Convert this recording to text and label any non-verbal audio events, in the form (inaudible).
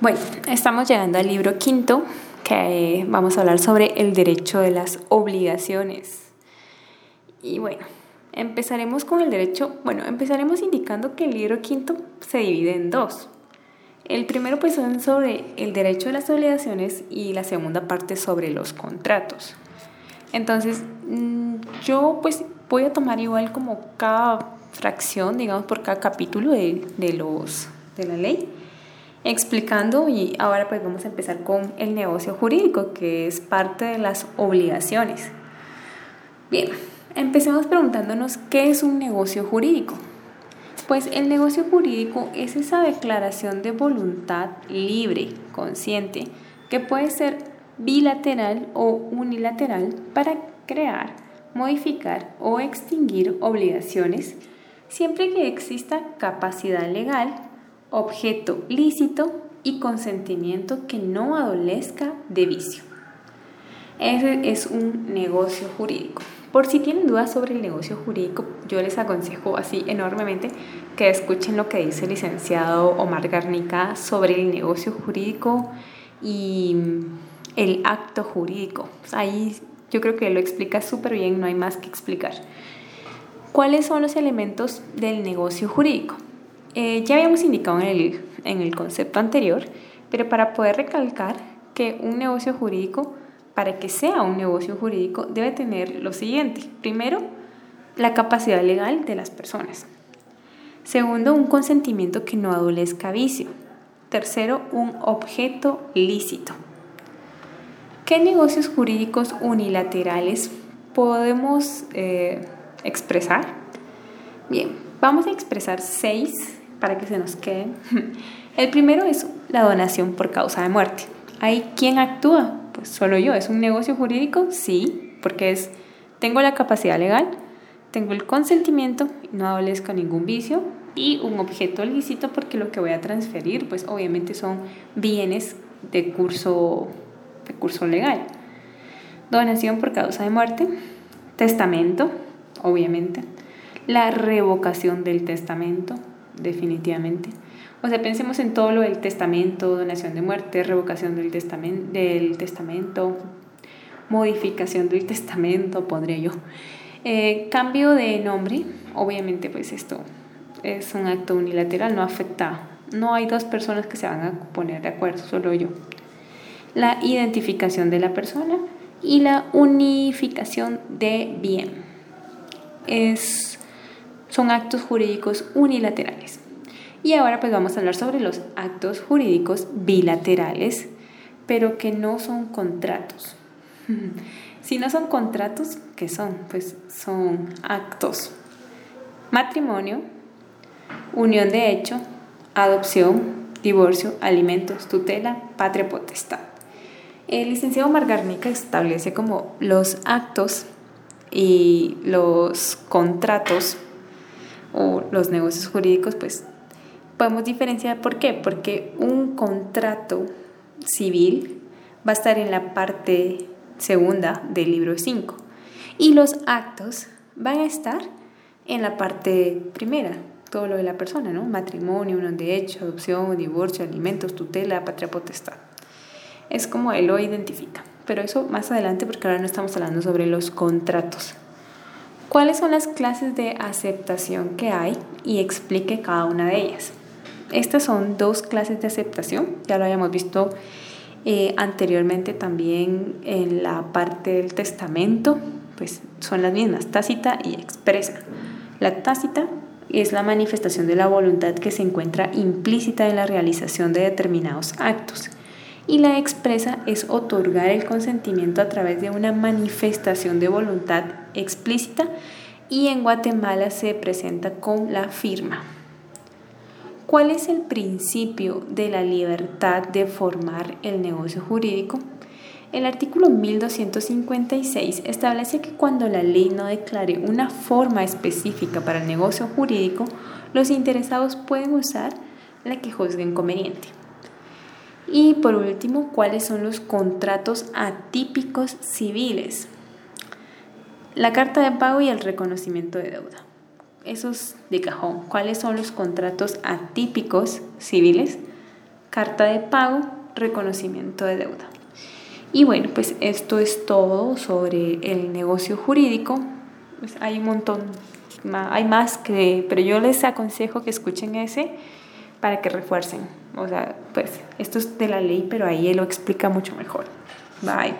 Bueno, estamos llegando al libro quinto, que vamos a hablar sobre el derecho de las obligaciones. Y bueno, empezaremos con el derecho, bueno, empezaremos indicando que el libro quinto se divide en dos. El primero pues son sobre el derecho de las obligaciones y la segunda parte sobre los contratos. Entonces, mm, yo pues voy a tomar igual como cada fracción, digamos, por cada capítulo de, de los, de la ley, explicando y ahora pues vamos a empezar con el negocio jurídico, que es parte de las obligaciones. Bien, empecemos preguntándonos qué es un negocio jurídico. Pues el negocio jurídico es esa declaración de voluntad libre, consciente, que puede ser bilateral o unilateral para crear, modificar o extinguir obligaciones, siempre que exista capacidad legal, objeto lícito y consentimiento que no adolezca de vicio. Ese es un negocio jurídico. Por si tienen dudas sobre el negocio jurídico, yo les aconsejo así enormemente que escuchen lo que dice el licenciado Omar Garnica sobre el negocio jurídico y el acto jurídico. Ahí yo creo que lo explica súper bien, no hay más que explicar. ¿Cuáles son los elementos del negocio jurídico? Eh, ya habíamos indicado en el, en el concepto anterior, pero para poder recalcar que un negocio jurídico para que sea un negocio jurídico debe tener lo siguiente. Primero, la capacidad legal de las personas. Segundo, un consentimiento que no adolezca vicio. Tercero, un objeto lícito. ¿Qué negocios jurídicos unilaterales podemos eh, expresar? Bien, vamos a expresar seis para que se nos queden. (laughs) El primero es la donación por causa de muerte. ¿Hay quien actúa? Pues solo yo. ¿Es un negocio jurídico? Sí, porque es, tengo la capacidad legal, tengo el consentimiento, no adolezco ningún vicio y un objeto lícito porque lo que voy a transferir, pues obviamente son bienes de curso, de curso legal. Donación por causa de muerte, testamento, obviamente, la revocación del testamento, definitivamente o sea, pensemos en todo lo del testamento, donación de muerte, revocación del, testamen del testamento, modificación del testamento, pondría yo. Eh, cambio de nombre, obviamente pues esto es un acto unilateral, no afecta, no hay dos personas que se van a poner de acuerdo, solo yo. La identificación de la persona y la unificación de bien. Es, son actos jurídicos unilaterales. Y ahora pues vamos a hablar sobre los actos jurídicos bilaterales, pero que no son contratos. (laughs) si no son contratos, ¿qué son? Pues son actos. Matrimonio, unión de hecho, adopción, divorcio, alimentos, tutela, patria potestad. El licenciado Margarnica establece como los actos y los contratos o los negocios jurídicos pues podemos diferenciar por qué, porque un contrato civil va a estar en la parte segunda del libro 5 y los actos van a estar en la parte primera, todo lo de la persona, ¿no? Matrimonio, unión de hecho, adopción, divorcio, alimentos, tutela, patria potestad. Es como él lo identifica, pero eso más adelante porque ahora no estamos hablando sobre los contratos. ¿Cuáles son las clases de aceptación que hay? Y explique cada una de ellas. Estas son dos clases de aceptación, ya lo habíamos visto eh, anteriormente también en la parte del testamento, pues son las mismas, tácita y expresa. La tácita es la manifestación de la voluntad que se encuentra implícita en la realización de determinados actos. Y la expresa es otorgar el consentimiento a través de una manifestación de voluntad explícita y en Guatemala se presenta con la firma. ¿Cuál es el principio de la libertad de formar el negocio jurídico? El artículo 1256 establece que cuando la ley no declare una forma específica para el negocio jurídico, los interesados pueden usar la que juzguen conveniente. Y por último, ¿cuáles son los contratos atípicos civiles? La carta de pago y el reconocimiento de deuda esos de cajón. ¿Cuáles son los contratos atípicos civiles? carta de pago, reconocimiento de deuda. Y bueno, pues esto es todo sobre el negocio jurídico. Pues hay un montón, hay más que, pero yo les aconsejo que escuchen ese para que refuercen. O sea, pues esto es de la ley, pero ahí él lo explica mucho mejor. Bye.